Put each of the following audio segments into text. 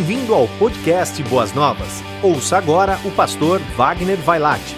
Bem-vindo ao podcast Boas Novas. Ouça agora o pastor Wagner Vailate.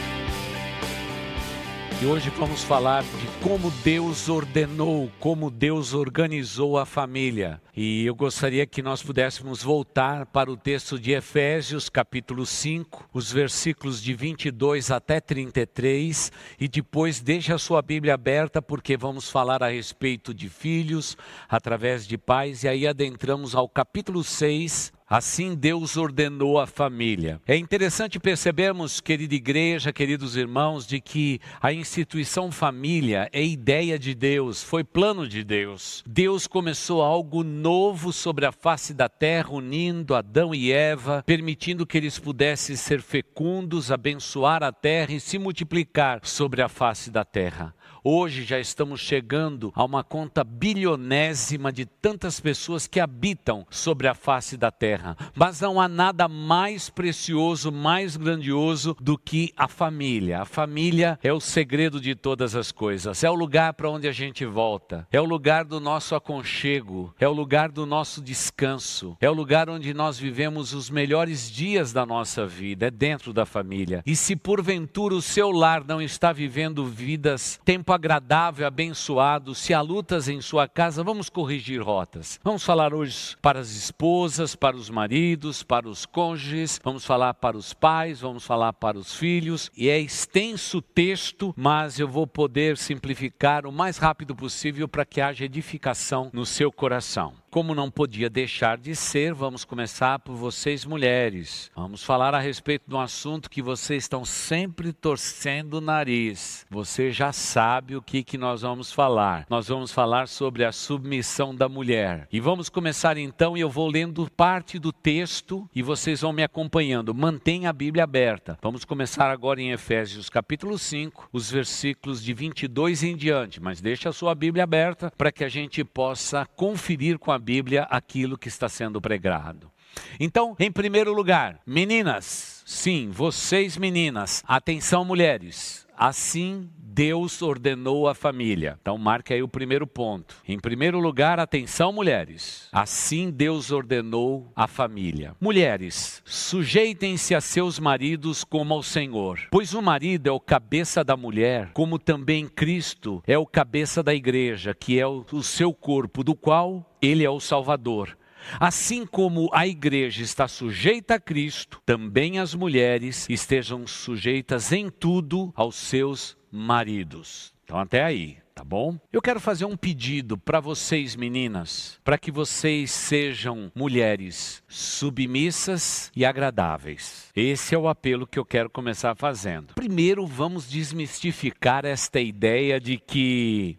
E hoje vamos falar de como Deus ordenou, como Deus organizou a família. E eu gostaria que nós pudéssemos voltar para o texto de Efésios, capítulo 5, os versículos de 22 até 33, e depois deixe a sua Bíblia aberta porque vamos falar a respeito de filhos através de pais e aí adentramos ao capítulo 6, Assim Deus ordenou a família. É interessante percebermos, querida igreja, queridos irmãos, de que a instituição família é ideia de Deus, foi plano de Deus. Deus começou algo novo sobre a face da terra, unindo Adão e Eva, permitindo que eles pudessem ser fecundos, abençoar a terra e se multiplicar sobre a face da terra. Hoje já estamos chegando a uma conta bilionésima de tantas pessoas que habitam sobre a face da terra. Mas não há nada mais precioso, mais grandioso do que a família. A família é o segredo de todas as coisas. É o lugar para onde a gente volta. É o lugar do nosso aconchego. É o lugar do nosso descanso. É o lugar onde nós vivemos os melhores dias da nossa vida. É dentro da família. E se porventura o seu lar não está vivendo vidas temporárias, agradável, abençoado. Se há lutas em sua casa, vamos corrigir rotas. Vamos falar hoje para as esposas, para os maridos, para os cônjuges, vamos falar para os pais, vamos falar para os filhos. E é extenso o texto, mas eu vou poder simplificar o mais rápido possível para que haja edificação no seu coração. Como não podia deixar de ser, vamos começar por vocês mulheres. Vamos falar a respeito de um assunto que vocês estão sempre torcendo o nariz. Você já sabe o que, que nós vamos falar. Nós vamos falar sobre a submissão da mulher. E vamos começar então, e eu vou lendo parte do texto e vocês vão me acompanhando. Mantenha a Bíblia aberta. Vamos começar agora em Efésios capítulo 5, os versículos de 22 em diante. Mas deixe a sua Bíblia aberta para que a gente possa conferir com a Bíblia aquilo que está sendo pregado. Então, em primeiro lugar, meninas, sim, vocês meninas, atenção mulheres, assim Deus ordenou a família. Então, marque aí o primeiro ponto. Em primeiro lugar, atenção, mulheres. Assim Deus ordenou a família. Mulheres, sujeitem-se a seus maridos como ao Senhor, pois o marido é o cabeça da mulher, como também Cristo é o cabeça da igreja, que é o, seu corpo, do qual ele é o Salvador. Assim como a igreja está sujeita a Cristo, também as mulheres estejam sujeitas em tudo aos seus maridos. Então, até aí, tá bom? Eu quero fazer um pedido para vocês, meninas, para que vocês sejam mulheres submissas e agradáveis. Esse é o apelo que eu quero começar fazendo. Primeiro, vamos desmistificar esta ideia de que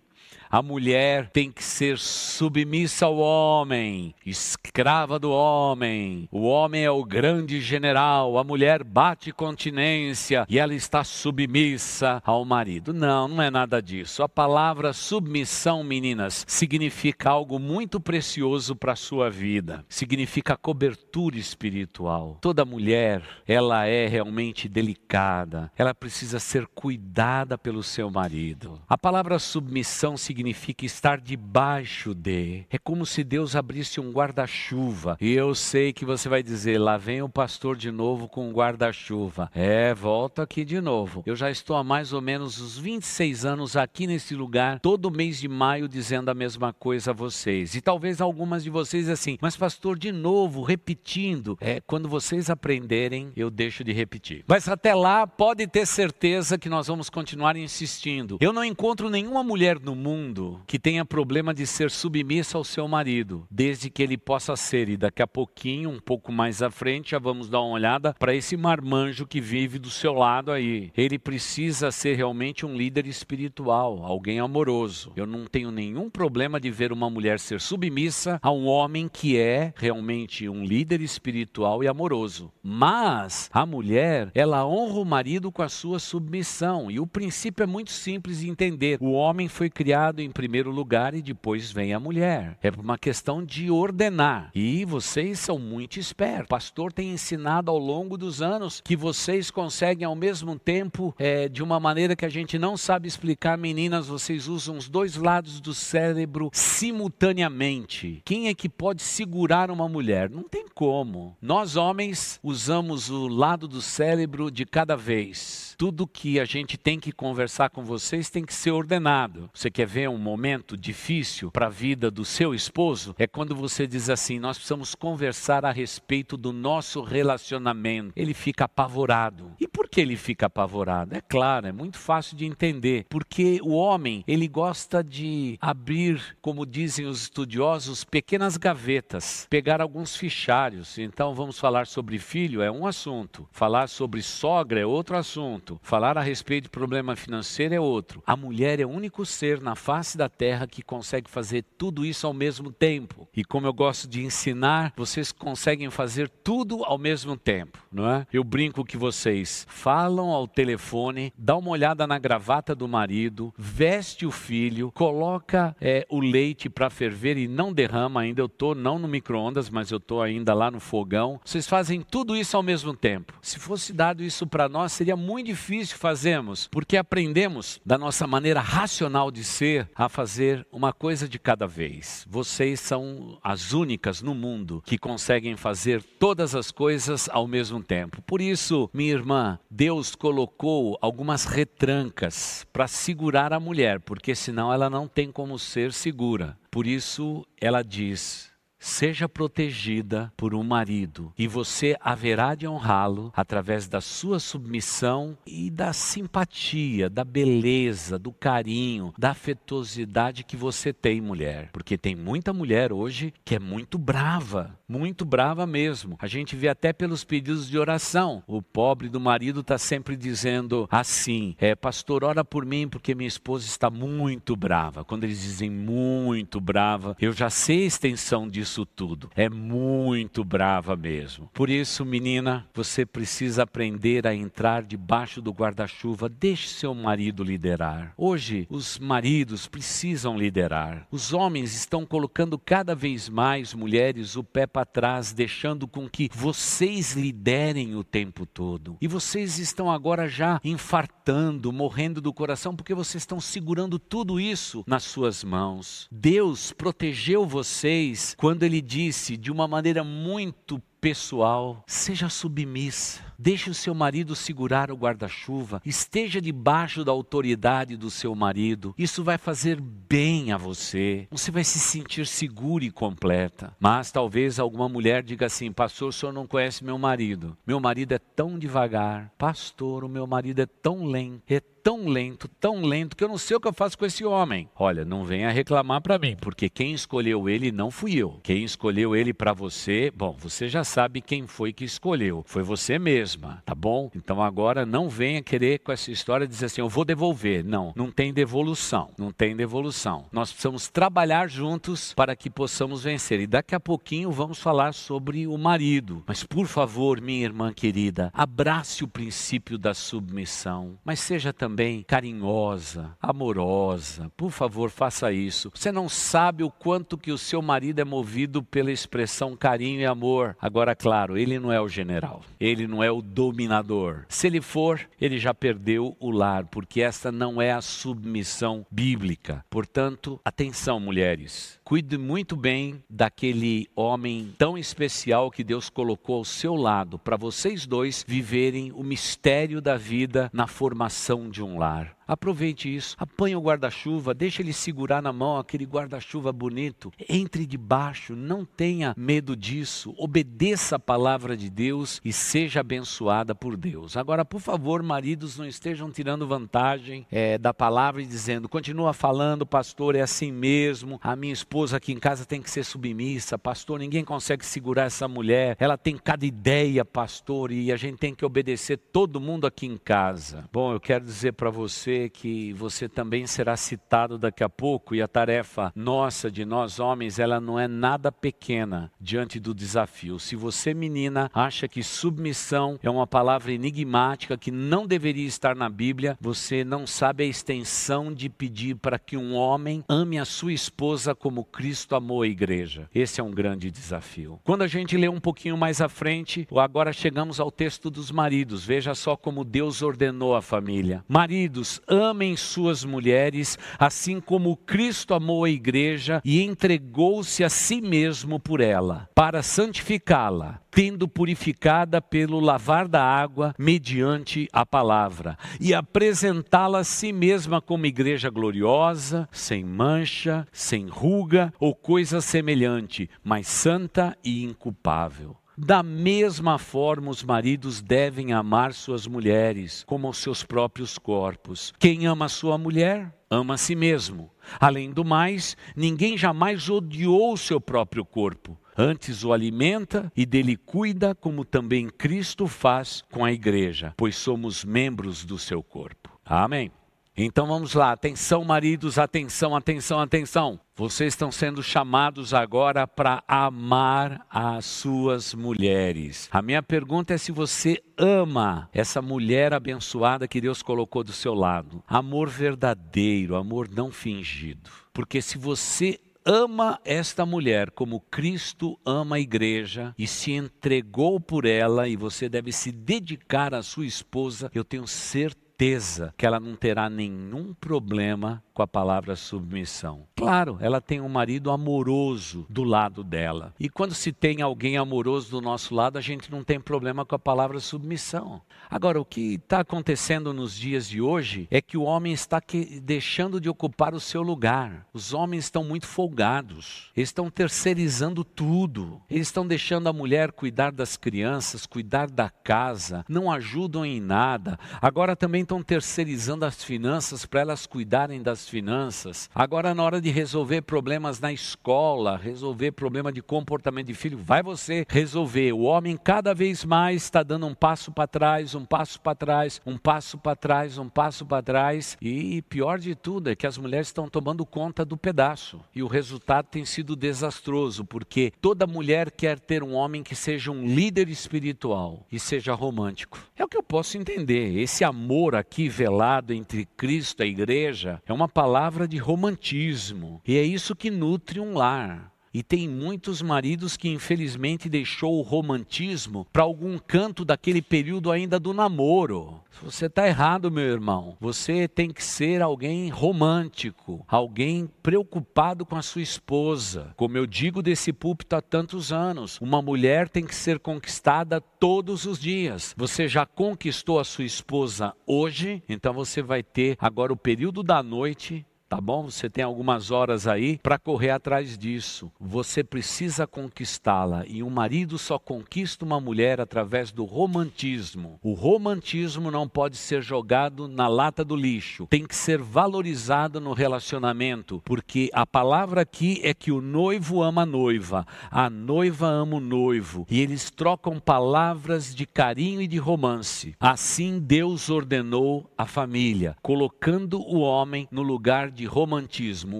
a mulher tem que ser submissa ao homem, escrava do homem. O homem é o grande general, a mulher bate continência e ela está submissa ao marido. Não, não é nada disso. A palavra submissão, meninas, significa algo muito precioso para a sua vida. Significa cobertura espiritual. Toda mulher, ela é realmente delicada. Ela precisa ser cuidada pelo seu marido. A palavra submissão significa significa estar debaixo de. É como se Deus abrisse um guarda-chuva. E eu sei que você vai dizer: lá vem o pastor de novo com um guarda-chuva. É, volta aqui de novo. Eu já estou há mais ou menos uns 26 anos aqui nesse lugar, todo mês de maio, dizendo a mesma coisa a vocês. E talvez algumas de vocês assim, mas pastor, de novo, repetindo. É, quando vocês aprenderem, eu deixo de repetir. Mas até lá, pode ter certeza que nós vamos continuar insistindo. Eu não encontro nenhuma mulher no mundo que tenha problema de ser submissa ao seu marido, desde que ele possa ser. E daqui a pouquinho, um pouco mais à frente, já vamos dar uma olhada para esse marmanjo que vive do seu lado aí. Ele precisa ser realmente um líder espiritual, alguém amoroso. Eu não tenho nenhum problema de ver uma mulher ser submissa a um homem que é realmente um líder espiritual e amoroso. Mas a mulher, ela honra o marido com a sua submissão. E o princípio é muito simples de entender. O homem foi criado colocado em primeiro lugar e depois vem a mulher. É uma questão de ordenar. E vocês são muito espertos. O pastor tem ensinado ao longo dos anos que vocês conseguem ao mesmo tempo, é, de uma maneira que a gente não sabe explicar, meninas, vocês usam os dois lados do cérebro simultaneamente. Quem é que pode segurar uma mulher? Não tem como. Nós homens usamos o lado do cérebro de cada vez. Tudo que a gente tem que conversar com vocês tem que ser ordenado. Você quer ver um momento difícil para a vida do seu esposo? É quando você diz assim: nós precisamos conversar a respeito do nosso relacionamento. Ele fica apavorado. E por que ele fica apavorado? É claro, é muito fácil de entender. Porque o homem, ele gosta de abrir, como dizem os estudiosos, pequenas gavetas, pegar alguns fichários. Então vamos falar sobre filho é um assunto, falar sobre sogra é outro assunto, falar a respeito de problema financeiro é outro. A mulher é o único ser na face da terra que consegue fazer tudo isso ao mesmo tempo. E como eu gosto de ensinar, vocês conseguem fazer tudo ao mesmo tempo, não é? Eu brinco que vocês falam ao telefone, dá uma olhada na gravata do marido, veste o filho, coloca é, o leite para ferver e não derrama ainda. Eu tô não no micro-ondas, mas eu tô ainda lá no fogão. Vocês fazem tudo isso ao mesmo tempo. Se fosse dado isso para nós, seria muito difícil fazermos, porque aprendemos da nossa maneira racional de ser a fazer uma coisa de cada vez. Vocês são as únicas no mundo que conseguem fazer todas as coisas ao mesmo tempo. Por isso, minha irmã, Deus colocou algumas retrancas para segurar a mulher, porque senão ela não tem como ser segura. Por isso, ela diz: seja protegida por um marido e você haverá de honrá-lo através da sua submissão e da simpatia, da beleza, do carinho, da afetuosidade que você tem, mulher. Porque tem muita mulher hoje que é muito brava, muito brava mesmo. A gente vê até pelos pedidos de oração. O pobre do marido está sempre dizendo assim: é, pastor, ora por mim porque minha esposa está muito brava. Quando eles dizem muito brava, eu já sei a extensão disso isso tudo. É muito brava mesmo. Por isso, menina, você precisa aprender a entrar debaixo do guarda-chuva. Deixe seu marido liderar. Hoje, os maridos precisam liderar. Os homens estão colocando cada vez mais mulheres o pé para trás, deixando com que vocês liderem o tempo todo. E vocês estão agora já infartando, morrendo do coração, porque vocês estão segurando tudo isso nas suas mãos. Deus protegeu vocês quando quando ele disse de uma maneira muito pessoal, seja submissa. Deixe o seu marido segurar o guarda-chuva, esteja debaixo da autoridade do seu marido. Isso vai fazer bem a você. Você vai se sentir segura e completa. Mas talvez alguma mulher diga assim: Pastor, o senhor não conhece meu marido. Meu marido é tão devagar. Pastor, o meu marido é tão lento. É tão lento, tão lento, que eu não sei o que eu faço com esse homem. Olha, não venha reclamar para mim, porque quem escolheu ele não fui eu. Quem escolheu ele para você, bom, você já sabe quem foi que escolheu. Foi você mesma, tá bom? Então agora não venha querer com essa história dizer assim, eu vou devolver. Não, não tem devolução. Não tem devolução. Nós precisamos trabalhar juntos para que possamos vencer. E daqui a pouquinho vamos falar sobre o marido. Mas por favor, minha irmã querida, abrace o princípio da submissão, mas seja também também carinhosa, amorosa. Por favor, faça isso. Você não sabe o quanto que o seu marido é movido pela expressão carinho e amor. Agora, claro, ele não é o general. Ele não é o dominador. Se ele for, ele já perdeu o lar, porque esta não é a submissão bíblica. Portanto, atenção, mulheres. Cuide muito bem daquele homem tão especial que Deus colocou ao seu lado para vocês dois viverem o mistério da vida na formação de um lar. Aproveite isso, apanhe o guarda-chuva, deixe ele segurar na mão aquele guarda-chuva bonito. Entre debaixo, não tenha medo disso. Obedeça a palavra de Deus e seja abençoada por Deus. Agora, por favor, maridos, não estejam tirando vantagem é, da palavra e dizendo: continua falando, pastor, é assim mesmo. A minha esposa aqui em casa tem que ser submissa, pastor. Ninguém consegue segurar essa mulher. Ela tem cada ideia, pastor, e a gente tem que obedecer todo mundo aqui em casa. Bom, eu quero dizer para você você que você também será citado daqui a pouco e a tarefa nossa de nós homens, ela não é nada pequena diante do desafio. Se você menina acha que submissão é uma palavra enigmática que não deveria estar na Bíblia, você não sabe a extensão de pedir para que um homem ame a sua esposa como Cristo amou a igreja. Esse é um grande desafio. Quando a gente lê um pouquinho mais à frente, agora chegamos ao texto dos maridos. Veja só como Deus ordenou a família. Maridos, amem suas mulheres, assim como Cristo amou a igreja e entregou-se a si mesmo por ela, para santificá-la, tendo purificada pelo lavar da água mediante a palavra, e apresentá-la a si mesma como igreja gloriosa, sem mancha, sem ruga ou coisa semelhante, mas santa e inculpável. Da mesma forma, os maridos devem amar suas mulheres como os seus próprios corpos. Quem ama sua mulher, ama a si mesmo. Além do mais, ninguém jamais odiou seu próprio corpo. Antes o alimenta e dele cuida, como também Cristo faz com a igreja, pois somos membros do seu corpo. Amém. Então vamos lá, atenção maridos, atenção, atenção, atenção. Vocês estão sendo chamados agora para amar as suas mulheres. A minha pergunta é se você ama essa mulher abençoada que Deus colocou do seu lado. Amor verdadeiro, amor não fingido. Porque se você ama esta mulher como Cristo ama a igreja e se entregou por ela, e você deve se dedicar à sua esposa, eu tenho certeza certeza que ela não terá nenhum problema com a palavra submissão. Claro, ela tem um marido amoroso do lado dela. E quando se tem alguém amoroso do nosso lado, a gente não tem problema com a palavra submissão. Agora, o que está acontecendo nos dias de hoje é que o homem está que, deixando de ocupar o seu lugar. Os homens estão muito folgados, eles estão terceirizando tudo, eles estão deixando a mulher cuidar das crianças, cuidar da casa, não ajudam em nada. Agora também estão terceirizando as finanças para elas cuidarem das finanças. Agora, na hora de resolver problemas na escola, resolver problema de comportamento de filho, vai você resolver. O homem cada vez mais está dando um passo para trás, um passo para trás, um passo para trás, um passo para trás. E pior de tudo é que as mulheres estão tomando conta do pedaço. E o resultado tem sido desastroso, porque toda mulher quer ter um homem que seja um líder espiritual e seja romântico. É o que eu posso entender. Esse amor aqui velado entre Cristo e a igreja é uma palavra de romantismo. E é isso que nutre um lar. E tem muitos maridos que infelizmente deixou o romantismo para algum canto daquele período ainda do namoro. Você está errado, meu irmão. Você tem que ser alguém romântico, alguém preocupado com a sua esposa. Como eu digo desse púlpito há tantos anos, uma mulher tem que ser conquistada todos os dias. Você já conquistou a sua esposa hoje, então você vai ter agora o período da noite tá bom? Você tem algumas horas aí para correr atrás disso. Você precisa conquistá-la e um marido só conquista uma mulher através do romantismo. O romantismo não pode ser jogado na lata do lixo. Tem que ser valorizado no relacionamento, porque a palavra aqui é que o noivo ama a noiva, a noiva ama o noivo, e eles trocam palavras de carinho e de romance. Assim Deus ordenou a família, colocando o homem no lugar de de romantismo,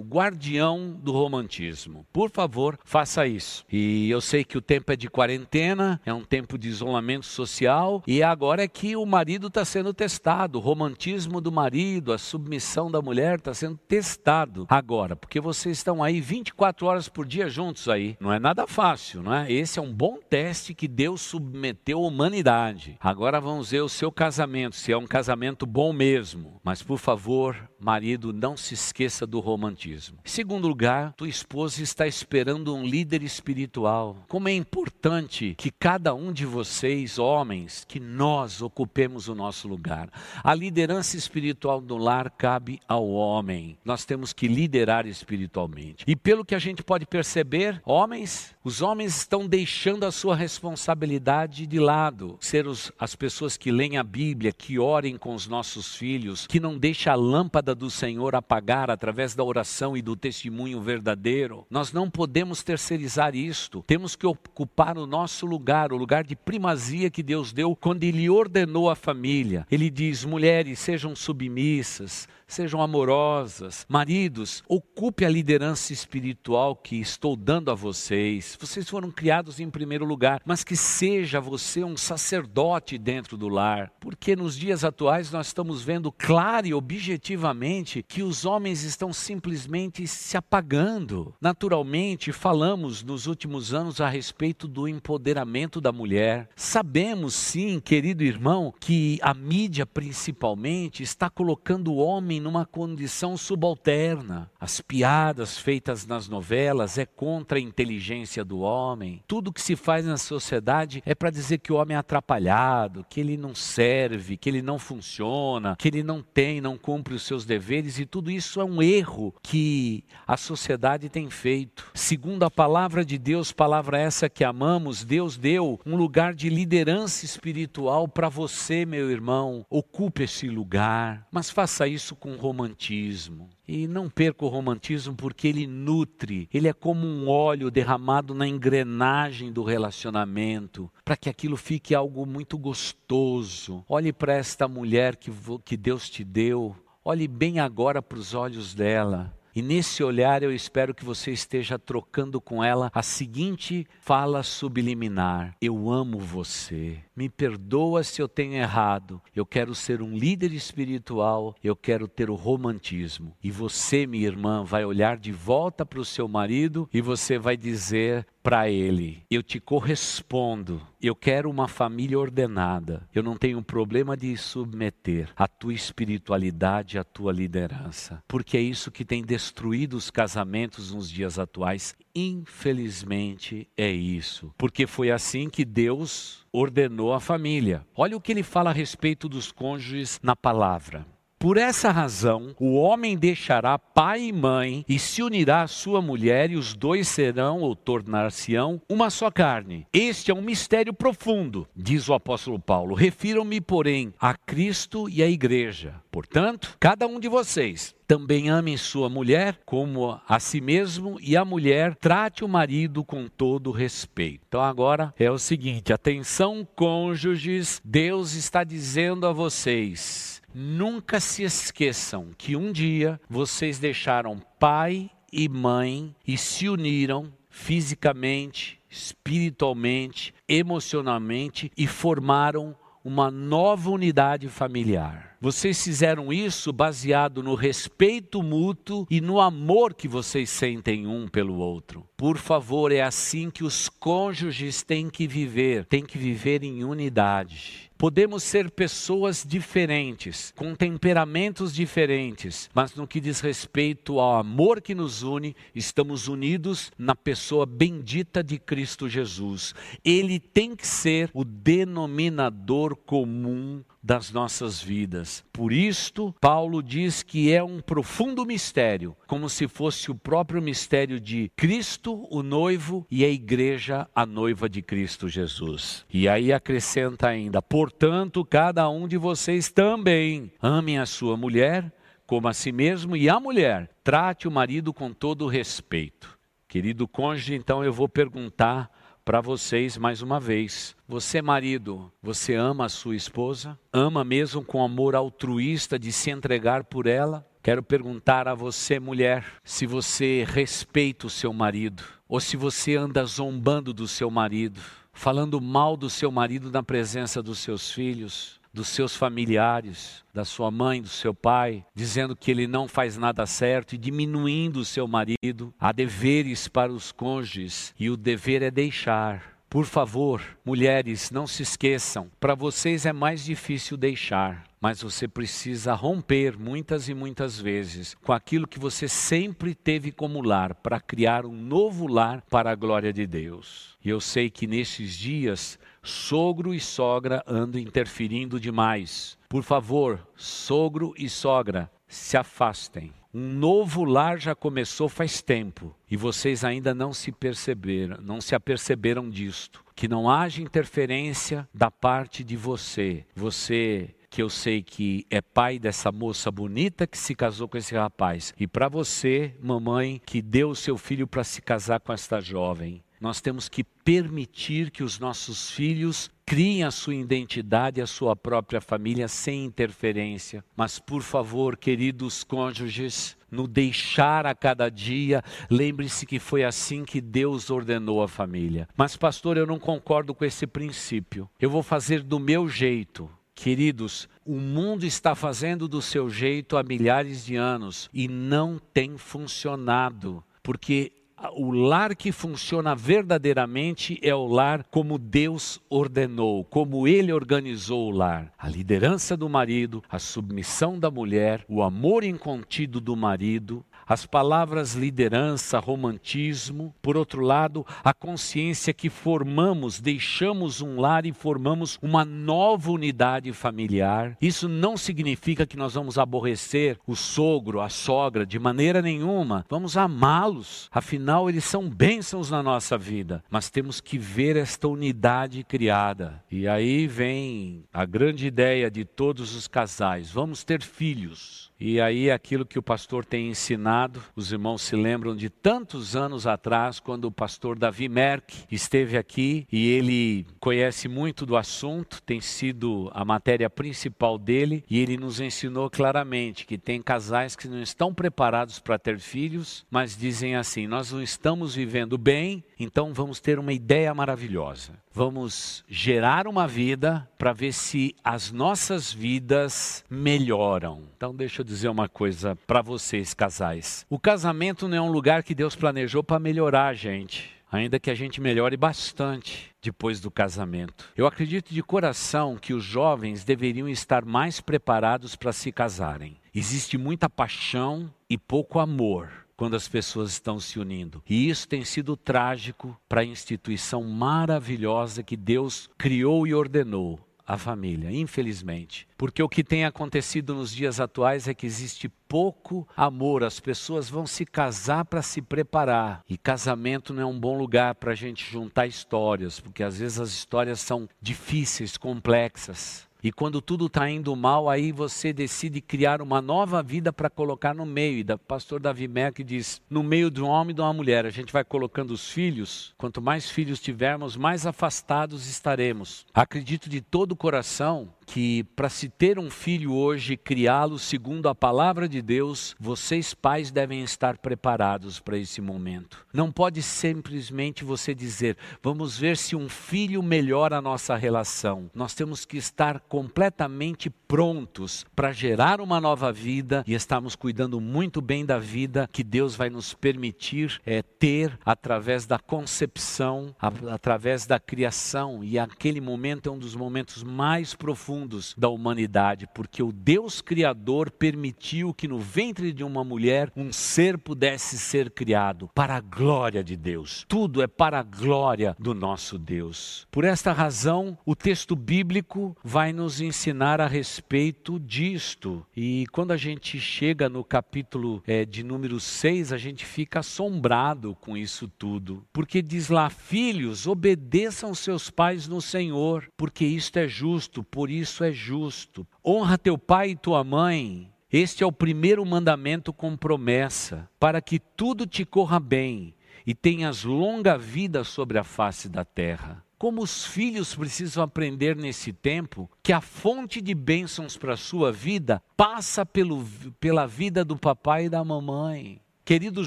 guardião do romantismo. Por favor, faça isso. E eu sei que o tempo é de quarentena, é um tempo de isolamento social, e agora é que o marido está sendo testado, o romantismo do marido, a submissão da mulher está sendo testado agora, porque vocês estão aí 24 horas por dia juntos aí. Não é nada fácil, não é? Esse é um bom teste que Deus submeteu à humanidade. Agora vamos ver o seu casamento, se é um casamento bom mesmo. Mas por favor, marido, não se esqueça do romantismo. Segundo lugar, tua esposa está esperando um líder espiritual. Como é importante que cada um de vocês, homens, que nós ocupemos o nosso lugar. A liderança espiritual do lar cabe ao homem. Nós temos que liderar espiritualmente. E pelo que a gente pode perceber, homens, Os homens estão deixando a sua responsabilidade de lado, ser os, as pessoas que leem a Bíblia, que orem com os nossos filhos, que não deixam a lâmpada do Senhor apagar através da oração e do testemunho verdadeiro. Nós não podemos terceirizar isto. Temos que ocupar o nosso lugar, o lugar de primazia que Deus deu quando Ele ordenou a família. Ele diz: mulheres, sejam submissas, sejam amorosas. Maridos, ocupe a liderança espiritual que estou dando a vocês. Vocês foram criados em primeiro lugar, mas que seja você um sacerdote dentro do lar. Porque nos dias atuais nós estamos vendo claro e objetivamente que os homens estão simplesmente se apagando. Naturalmente, falamos nos últimos anos a respeito do empoderamento da mulher. Sabemos sim, querido irmão, que a mídia principalmente está colocando o homem numa condição subalterna. As piadas feitas nas novelas é contra a inteligência do homem. Tudo que se faz na sociedade é para dizer que o homem é atrapalhado, que ele não serve, que ele não funciona, que ele não tem, não cumpre os seus deveres e tudo isso é um erro que a sociedade tem feito. Segundo a palavra de Deus, palavra essa que amamos, Deus deu um lugar de liderança espiritual para você, meu irmão. Ocupe esse lugar, mas faça isso com romantismo. E não perca o romantismo porque ele nutre, ele é como um óleo derramado na engrenagem do relacionamento, para que aquilo fique algo muito gostoso. Olhe para esta mulher que, que Deus te deu, olhe bem agora para os olhos dela. E nesse olhar eu espero que você esteja trocando com ela a seguinte fala subliminar: Eu amo você. Me perdoa se eu tenho errado. Eu quero ser um líder espiritual. Eu quero ter o romantismo. E você, minha irmã, vai olhar de volta para o seu marido e você vai dizer: para ele: Eu te correspondo. Eu quero uma família ordenada. Eu não tenho problema de submeter a tua espiritualidade à tua liderança. Porque é isso que tem destruído os casamentos nos dias atuais. Infelizmente é isso. Porque foi assim que Deus ordenou a família. Olha o que ele fala a respeito dos cônjuges na palavra. Por essa razão, o homem deixará pai e mãe e se unirá à sua mulher, e os dois serão ou tornar-se-ão uma só carne. Este é um mistério profundo, diz o apóstolo Paulo. Refiram-me, porém, a Cristo e à igreja. Portanto, cada um de vocês também ame sua mulher como a si mesmo e a mulher trate o marido com todo respeito. Então agora é o seguinte, atenção cônjuges, Deus está dizendo a vocês, Nunca se esqueçam que um dia vocês deixaram pai e mãe e se uniram fisicamente, espiritualmente, emocionalmente e formaram uma nova unidade familiar. Vocês fizeram isso baseado no respeito mútuo e no amor que vocês sentem um pelo outro. Por favor, é assim que os cônjuges têm que viver, têm que viver em unidade. Podemos ser pessoas diferentes, com temperamentos diferentes, mas no que diz respeito ao amor que nos une, estamos unidos na pessoa bendita de Cristo Jesus. Ele tem que ser o denominador comum das nossas vidas. Por isto, Paulo diz que é um profundo mistério, como se fosse o próprio mistério de Cristo, o noivo, e a igreja, a noiva de Cristo Jesus. E aí acrescenta ainda: portanto, cada um de vocês também amem a sua mulher como a si mesmo, e a mulher trate o marido com todo respeito. Querido cônjuge, então eu vou perguntar para vocês mais uma vez. Você, marido, você ama a sua esposa? Ama mesmo com amor altruísta de se entregar por ela? Quero perguntar a você, mulher, se você respeita o seu marido ou se você anda zombando do seu marido, falando mal do seu marido na presença dos seus filhos, dos seus familiares, da sua mãe, do seu pai, dizendo que ele não faz nada certo e diminuindo o seu marido. Há deveres para os cônjuges e o dever é deixar. Por favor, mulheres, não se esqueçam, para vocês é mais difícil deixar mas você precisa romper muitas e muitas vezes com aquilo que você sempre teve como lar para criar um novo lar para a glória de Deus. E eu sei que nesses dias sogro e sogra andam interferindo demais. Por favor, sogro e sogra, se afastem. Um novo lar já começou faz tempo e vocês ainda não se perceberam, não se aperceberam disto. Que não haja interferência da parte de você. Você que eu sei que é pai dessa moça bonita que se casou com esse rapaz. E para você, mamãe, que deu o seu filho para se casar com esta jovem. Nós temos que permitir que os nossos filhos criem a sua identidade a sua própria família sem interferência. Mas, por favor, queridos cônjuges, no deixar a cada dia, lembre-se que foi assim que Deus ordenou a família. Mas, pastor, eu não concordo com esse princípio. Eu vou fazer do meu jeito. Queridos, o mundo está fazendo do seu jeito há milhares de anos e não tem funcionado, porque o lar que funciona verdadeiramente é o lar como Deus ordenou, como Ele organizou o lar. A liderança do marido, a submissão da mulher, o amor incontido do marido, as palavras liderança, romantismo, por outro lado, a consciência que formamos, deixamos um lar e formamos uma nova unidade familiar. Isso não significa que nós vamos aborrecer o sogro, a sogra, de maneira nenhuma. Vamos amá-los, afinal, eles são bênçãos na nossa vida, mas temos que ver esta unidade criada. E aí vem a grande ideia de todos os casais: vamos ter filhos. E aí aquilo que o pastor tem ensinado, os irmãos se lembram de tantos anos atrás, quando o pastor Davi Merck esteve aqui e ele conhece muito do assunto, tem sido a matéria principal dele, e ele nos ensinou claramente que tem casais que não estão preparados para ter filhos, mas dizem assim: nós não estamos vivendo bem, então vamos ter uma ideia maravilhosa. Vamos gerar uma vida para ver se as nossas vidas melhoram. Então deixa eu dizer uma coisa para vocês, casais. O casamento não é um lugar que Deus planejou para melhorar a gente, ainda que a gente melhore bastante depois do casamento. Eu acredito de coração que os jovens deveriam estar mais preparados para se casarem. Existe muita paixão e pouco amor quando as pessoas estão se unindo. E isso tem sido trágico para a instituição maravilhosa que Deus criou e ordenou a família, infelizmente. Porque o que tem acontecido nos dias atuais é que existe pouco amor, as pessoas vão se casar para se preparar. E casamento não é um bom lugar para a gente juntar histórias, porque às vezes as histórias são difíceis, complexas. E quando tudo está indo mal, aí você decide criar uma nova vida para colocar no meio. E o pastor Davi Merck diz: no meio de um homem e de uma mulher, a gente vai colocando os filhos. Quanto mais filhos tivermos, mais afastados estaremos. Acredito de todo o coração que para se ter um filho hoje, criá-lo segundo a palavra de Deus, vocês pais devem estar preparados para esse momento. Não pode simplesmente você dizer, vamos ver se um filho melhora a nossa relação. Nós temos que estar completamente prontos para gerar uma nova vida e estamos cuidando muito bem da vida que Deus vai nos permitir é, ter através da concepção, a, através da criação. E aquele momento é um dos momentos mais profundos profundos da humanidade, porque o Deus Criador permitiu que no ventre de uma mulher um ser pudesse ser criado para a glória de Deus. Tudo é para a glória do nosso Deus. Por esta razão, o texto bíblico vai nos ensinar a respeito disto. E quando a gente chega no capítulo é, de número 6, a gente fica assombrado com isso tudo. Porque diz lá: Filhos, obedeçam seus pais no Senhor, porque isto é justo, por isso isso é justo. Honra teu pai e tua mãe. Este é o primeiro mandamento com promessa, para que tudo te corra bem e tenhas longa vida sobre a face da terra. Como os filhos precisam aprender nesse tempo que a fonte de bênçãos para a sua vida passa pelo, pela vida do papai e da mamãe. Queridos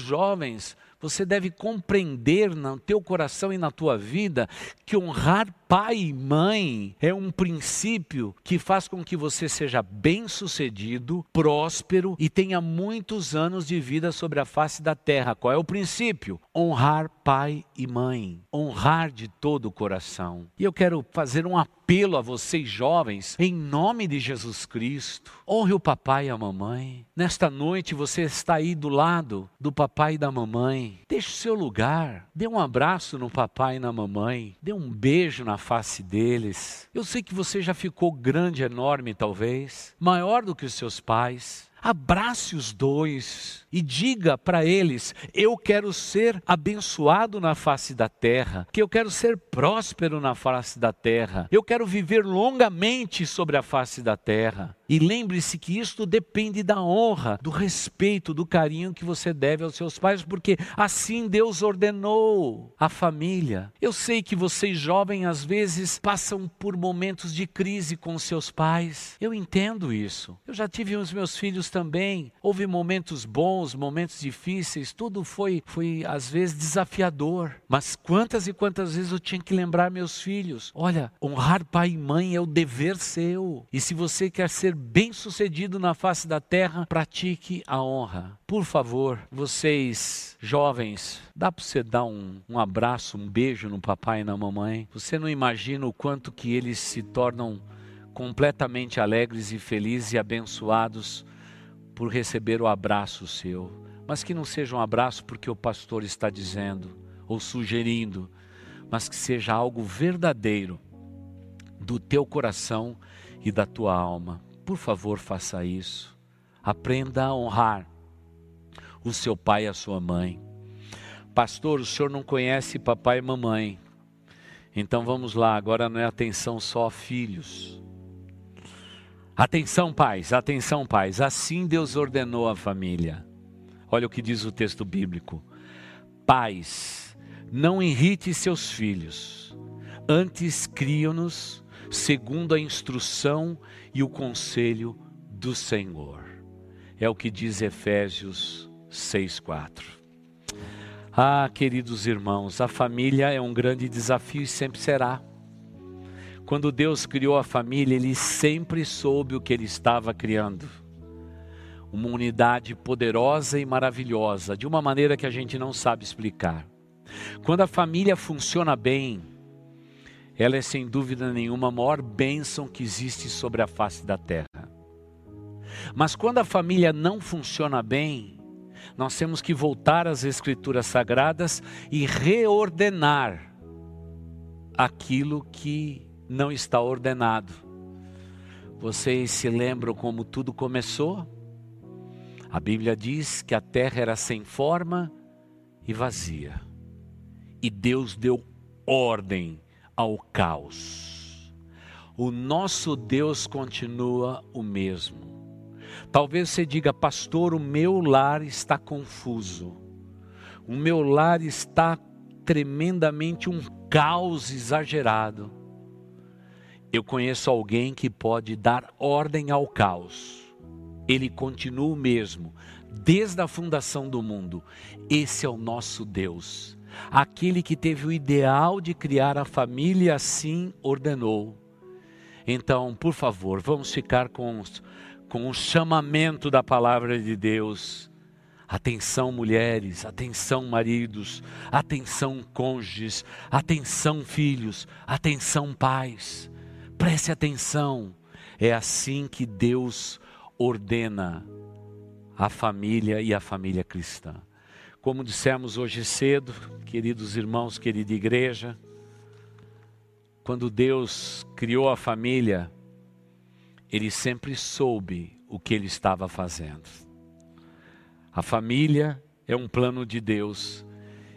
jovens, você deve compreender no teu coração e na tua vida que honrar pai e mãe é um princípio que faz com que você seja bem-sucedido, próspero e tenha muitos anos de vida sobre a face da terra. Qual é o princípio? Honrar pai e mãe, honrar de todo o coração. E eu quero fazer um apelo a vocês jovens, em nome de Jesus Cristo. Honre o papai e a mamãe. Nesta noite você está aí do lado do papai e da mamãe. Deixe o seu lugar. Dê um abraço no papai e na mamãe. Dê um beijo na face deles. Eu sei que você já ficou grande, enorme, talvez, maior do que os seus pais. Abrace os dois e diga para eles: Eu quero ser abençoado na face da terra, que eu quero ser próspero na face da terra, eu quero viver longamente sobre a face da terra. E lembre-se que isto depende da honra, do respeito, do carinho que você deve aos seus pais, porque assim Deus ordenou a família. Eu sei que vocês jovens às vezes passam por momentos de crise com seus pais. Eu entendo isso. Eu já tive os meus filhos também. Houve momentos bons, momentos difíceis, tudo foi foi às vezes desafiador. Mas quantas e quantas vezes eu tinha que lembrar meus filhos, olha, honrar pai e mãe é o dever seu. E se você quer ser bem-sucedido na face da terra, pratique a honra. Por favor, vocês jovens, dá para você dar um, um abraço, um beijo no papai e na mamãe? Você não imagina o quanto que eles se tornam completamente alegres e felizes e abençoados por receber o abraço seu. Mas que não seja um abraço porque o pastor está dizendo ou sugerindo, mas que seja algo verdadeiro do teu coração e da tua alma. Por favor, faça isso. Aprenda a honrar o seu pai e a sua mãe. Pastor, o senhor não conhece papai e mamãe. Então vamos lá, agora não é atenção só a filhos. Atenção, pais, atenção, pais. Assim Deus ordenou a família. Olha o que diz o texto bíblico. Pais, não irrite seus filhos, antes criam-nos segundo a instrução e o conselho do Senhor. É o que diz Efésios 6:4. Ah, queridos irmãos, a família é um grande desafio e sempre será. Quando Deus criou a família, ele sempre soube o que ele estava criando. Uma unidade poderosa e maravilhosa, de uma maneira que a gente não sabe explicar. Quando a família funciona bem, ela é sem dúvida nenhuma a maior bênção que existe sobre a face da terra. Mas quando a família não funciona bem, nós temos que voltar às Escrituras Sagradas e reordenar aquilo que não está ordenado. Vocês se lembram como tudo começou? A Bíblia diz que a terra era sem forma e vazia. E Deus deu ordem ao caos. O nosso Deus continua o mesmo. Talvez você diga, pastor, o meu lar está confuso. O meu lar está tremendamente um caos exagerado. Eu conheço alguém que pode dar ordem ao caos. Ele continua o mesmo, desde a fundação do mundo. Esse é o nosso Deus. Aquele que teve o ideal de criar a família assim ordenou. Então, por favor, vamos ficar com, com o chamamento da palavra de Deus. Atenção, mulheres, atenção, maridos, atenção, cônjuges, atenção, filhos, atenção, pais. Preste atenção. É assim que Deus ordena a família e a família cristã. Como dissemos hoje cedo, queridos irmãos, querida igreja, quando Deus criou a família, Ele sempre soube o que Ele estava fazendo. A família é um plano de Deus,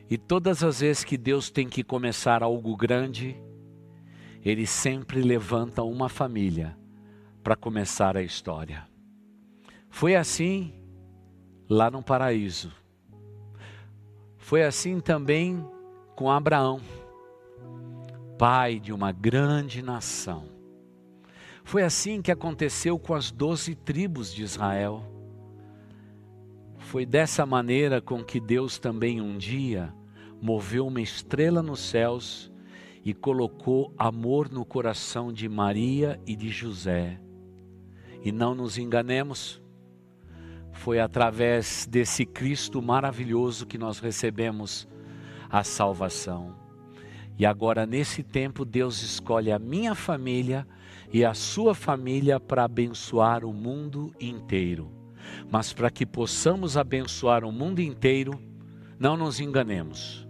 e todas as vezes que Deus tem que começar algo grande, Ele sempre levanta uma família para começar a história. Foi assim lá no paraíso. Foi assim também com Abraão, pai de uma grande nação. Foi assim que aconteceu com as doze tribos de Israel. Foi dessa maneira com que Deus também um dia moveu uma estrela nos céus e colocou amor no coração de Maria e de José. E não nos enganemos, foi através desse Cristo maravilhoso que nós recebemos a salvação. E agora, nesse tempo, Deus escolhe a minha família e a sua família para abençoar o mundo inteiro. Mas para que possamos abençoar o mundo inteiro, não nos enganemos.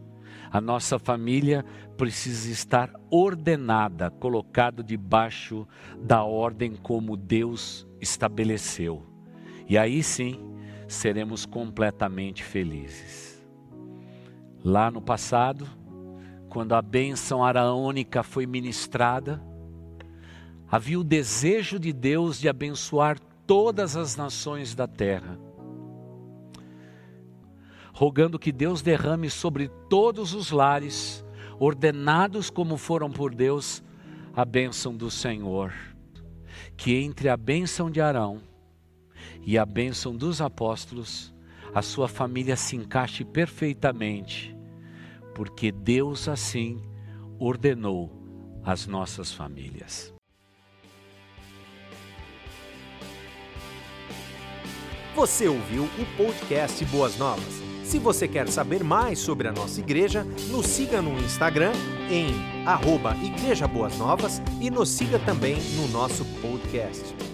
A nossa família precisa estar ordenada, colocado debaixo da ordem como Deus estabeleceu. E aí sim, seremos completamente felizes. Lá no passado, quando a bênção araônica foi ministrada, havia o desejo de Deus de abençoar todas as nações da terra, rogando que Deus derrame sobre todos os lares, ordenados como foram por Deus, a bênção do Senhor. Que entre a bênção de Arão e a bênção dos apóstolos, a sua família se encaixe perfeitamente, porque Deus assim ordenou as nossas famílias. Você ouviu o podcast Boas Novas. Se você quer saber mais sobre a nossa igreja, nos siga no Instagram em arroba Igreja Boas Novas e nos siga também no nosso podcast.